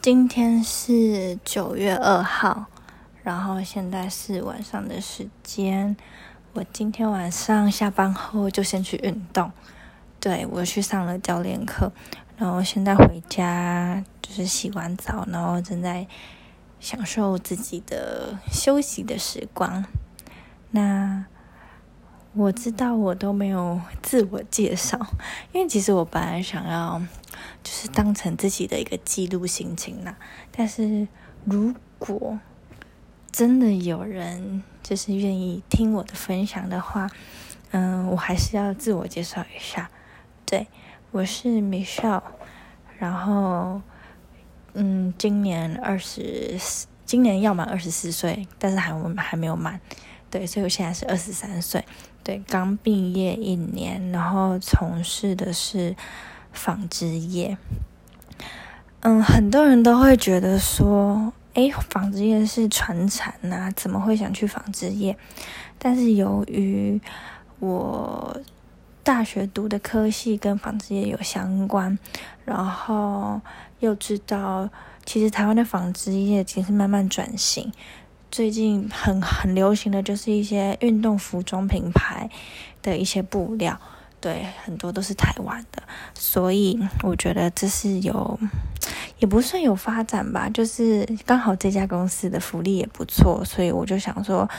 今天是九月二号，然后现在是晚上的时间。我今天晚上下班后就先去运动，对我去上了教练课，然后现在回家就是洗完澡，然后正在享受自己的休息的时光。那我知道我都没有自我介绍，因为其实我本来想要。就是当成自己的一个记录心情啦。但是如果真的有人就是愿意听我的分享的话，嗯，我还是要自我介绍一下。对，我是 Michelle，然后嗯，今年二十四，今年要满二十四岁，但是还还没有满。对，所以我现在是二十三岁，对，刚毕业一年，然后从事的是。纺织业，嗯，很多人都会觉得说，诶，纺织业是传产呐，怎么会想去纺织业？但是由于我大学读的科系跟纺织业有相关，然后又知道，其实台湾的纺织业其实慢慢转型，最近很很流行的就是一些运动服装品牌的一些布料。对，很多都是台湾的，所以我觉得这是有，也不算有发展吧，就是刚好这家公司的福利也不错，所以我就想说，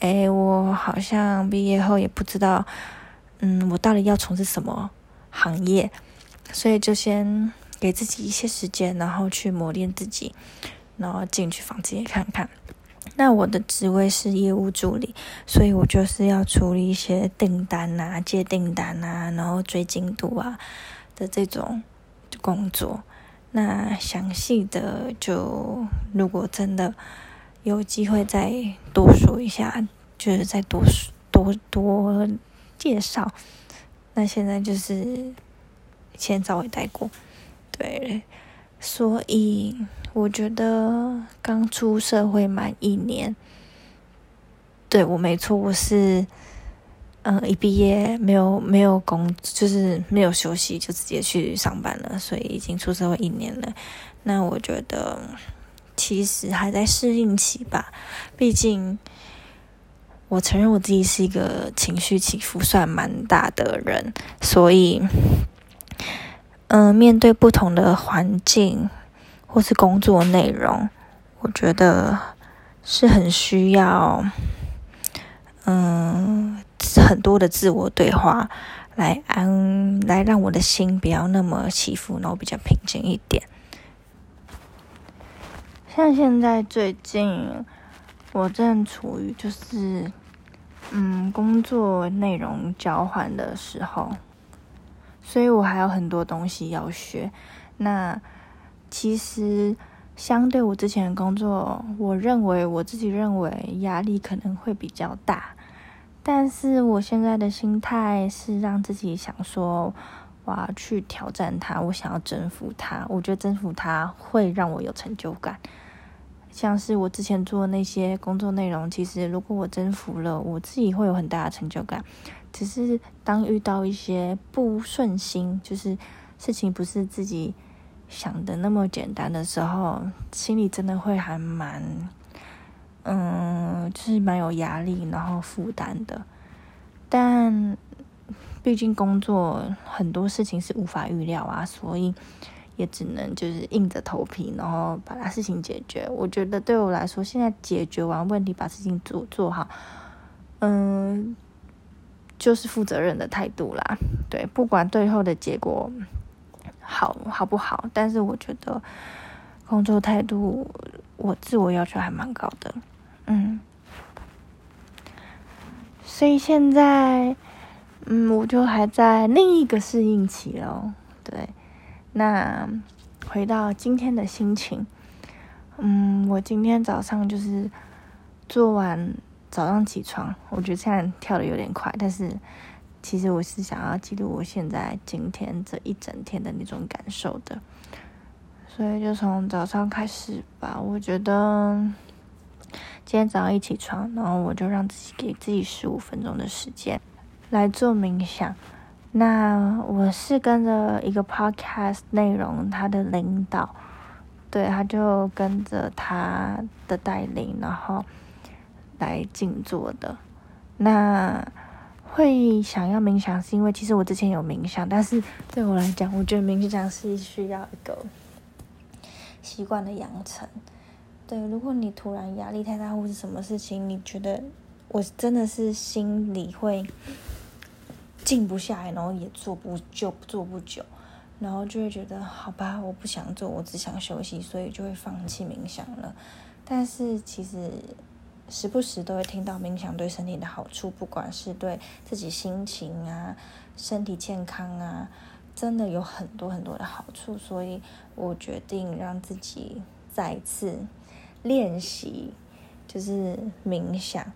哎，我好像毕业后也不知道，嗯，我到底要从事什么行业，所以就先给自己一些时间，然后去磨练自己，然后进去纺织业看看。那我的职位是业务助理，所以我就是要处理一些订单啊、接订单啊，然后追进度啊的这种工作。那详细的就如果真的有机会再多说一下，就是再多多多介绍。那现在就是先稍微带过，对，所以。我觉得刚出社会满一年，对我没错，我是嗯一毕业没有没有工，就是没有休息就直接去上班了，所以已经出社会一年了。那我觉得其实还在适应期吧，毕竟我承认我自己是一个情绪起伏算蛮大的人，所以嗯面对不同的环境。或是工作内容，我觉得是很需要，嗯，很多的自我对话来安，来让我的心不要那么起伏，然后比较平静一点。像现在最近，我正处于就是，嗯，工作内容交换的时候，所以我还有很多东西要学。那其实，相对我之前的工作，我认为我自己认为压力可能会比较大，但是我现在的心态是让自己想说，我要去挑战它，我想要征服它。我觉得征服它会让我有成就感，像是我之前做那些工作内容，其实如果我征服了，我自己会有很大的成就感。只是当遇到一些不顺心，就是事情不是自己。想的那么简单的时候，心里真的会还蛮，嗯，就是蛮有压力，然后负担的。但毕竟工作很多事情是无法预料啊，所以也只能就是硬着头皮，然后把它事情解决。我觉得对我来说，现在解决完问题，把事情做做好，嗯，就是负责任的态度啦。对，不管最后的结果。好好不好？但是我觉得工作态度，我自我要求还蛮高的，嗯。所以现在，嗯，我就还在另一个适应期哦。对，那回到今天的心情，嗯，我今天早上就是做完早上起床，我觉得现在跳的有点快，但是。其实我是想要记录我现在今天这一整天的那种感受的，所以就从早上开始吧。我觉得今天早上一起床，然后我就让自己给自己十五分钟的时间来做冥想。那我是跟着一个 podcast 内容，他的领导对，他就跟着他的带领，然后来静坐的。那会想要冥想，是因为其实我之前有冥想，但是对我来讲，我觉得冥想是需要一个习惯的养成。对，如果你突然压力太大或是什么事情，你觉得我真的是心里会静不下来，然后也做不就做不久，然后就会觉得好吧，我不想做，我只想休息，所以就会放弃冥想了。但是其实时不时都会听到冥想对身体的好处，不管是对自己心情啊、身体健康啊，真的有很多很多的好处，所以我决定让自己再次。练习就是冥想，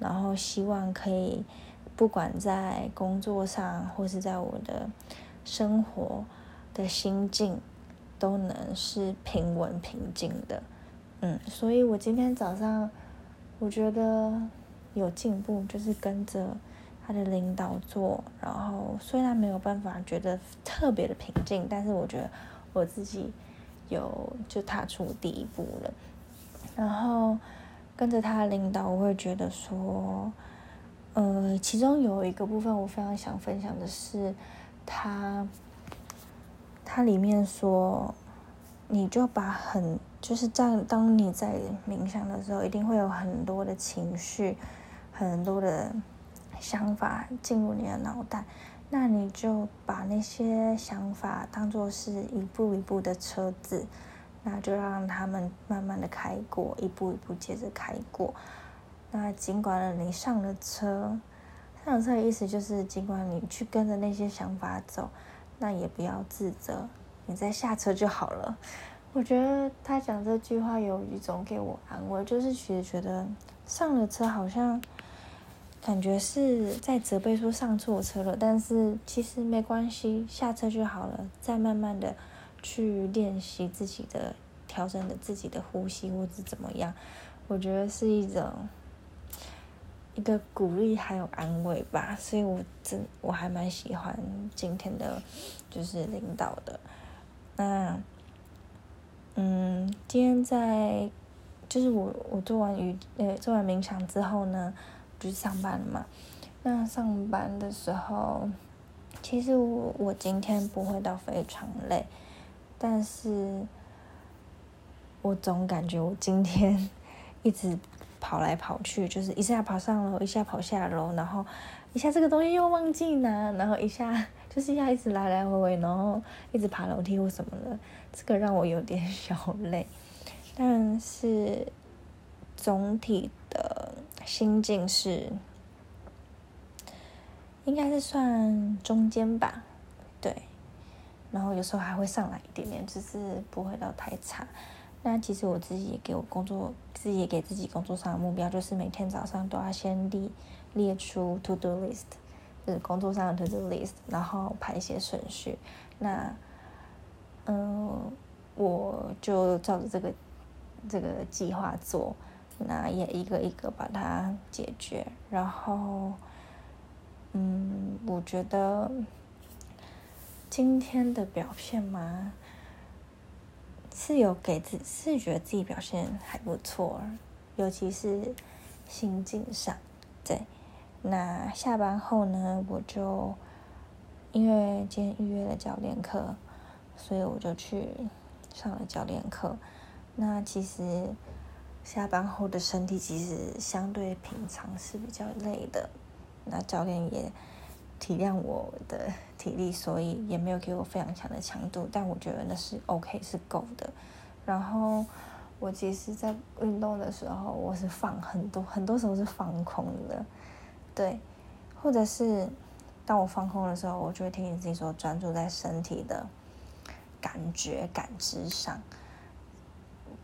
然后希望可以不管在工作上或是在我的生活的心境，都能是平稳平静的。嗯，所以我今天早上我觉得有进步，就是跟着他的领导做，然后虽然没有办法觉得特别的平静，但是我觉得我自己有就踏出第一步了。然后跟着他的领导，我会觉得说，呃，其中有一个部分我非常想分享的是，他，他里面说，你就把很就是在当你在冥想的时候，一定会有很多的情绪，很多的想法进入你的脑袋，那你就把那些想法当做是一步一步的车子。那就让他们慢慢的开过，一步一步接着开过。那尽管你上了车，上了车的意思就是，尽管你去跟着那些想法走，那也不要自责，你再下车就好了。我觉得他讲这句话有一种给我安慰，就是其实觉得上了车好像感觉是在责备说上错车了，但是其实没关系，下车就好了，再慢慢的。去练习自己的调整的自己的呼吸，或者怎么样，我觉得是一种一个鼓励还有安慰吧。所以我真我还蛮喜欢今天的，就是领导的。那嗯，今天在就是我我做完瑜呃做完冥想之后呢，就是上班了嘛。那上班的时候，其实我我今天不会到非常累。但是，我总感觉我今天一直跑来跑去，就是一下跑上楼，一下跑下楼，然后一下这个东西又忘记拿，然后一下就是要一直来来回回，然后一直爬楼梯或什么的，这个让我有点小累。但是总体的心境是，应该是算中间吧，对。然后有时候还会上来一点点，只是不会到太差。那其实我自己也给我工作，自己也给自己工作上的目标，就是每天早上都要先列列出 to do list，就是工作上的 to do list，然后排一些顺序。那，嗯，我就照着这个这个计划做，那也一个一个把它解决。然后，嗯，我觉得。今天的表现嘛？是有给自是觉得自己表现还不错，尤其是心境上。对，那下班后呢，我就因为今天预约了教练课，所以我就去上了教练课。那其实下班后的身体其实相对平常是比较累的，那教练也。体谅我的体力，所以也没有给我非常强的强度，但我觉得那是 OK，是够的。然后我其实，在运动的时候，我是放很多，很多时候是放空的，对。或者是当我放空的时候，我就会听你自己说，专注在身体的感觉、感知上。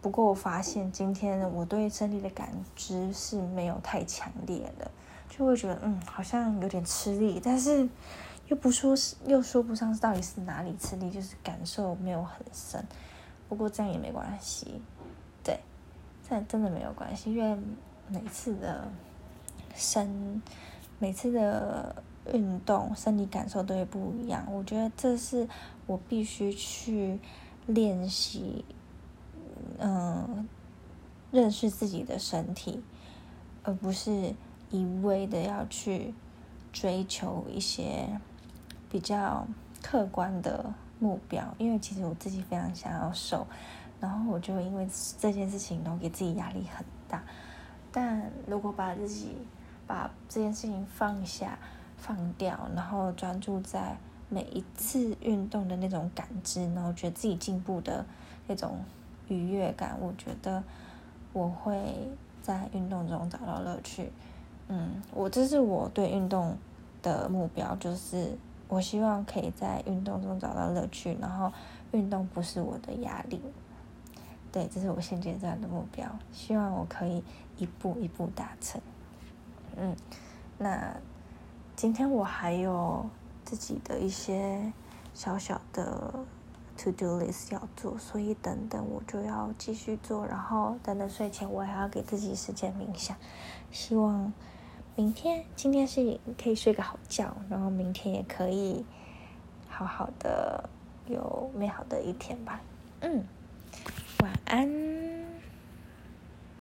不过我发现今天我对身体的感知是没有太强烈的。就会觉得嗯，好像有点吃力，但是又不说是，又说不上到底是哪里吃力，就是感受没有很深。不过这样也没关系，对，这真的没有关系，因为每次的身，每次的运动，身体感受都会不一样。我觉得这是我必须去练习嗯，认识自己的身体，而不是一味的要去追求一些比较客观的目标。因为其实我自己非常想要瘦，然后我就因为这件事情，然后给自己压力很大。但如果把自己把这件事情放下、放掉，然后专注在每一次运动的那种感知，然后觉得自己进步的那种愉悦感，我觉得我会在运动中找到乐趣。嗯，我这是我对运动的目标，就是我希望可以在运动中找到乐趣，然后运动不是我的压力。对，这是我现阶段的目标，希望我可以一步一步达成。嗯，那今天我还有。自己的一些小小的 to do list 要做，所以等等我就要继续做，然后等等睡前我还要给自己时间冥想，希望明天今天是可以睡个好觉，然后明天也可以好好的有美好的一天吧。嗯，晚安。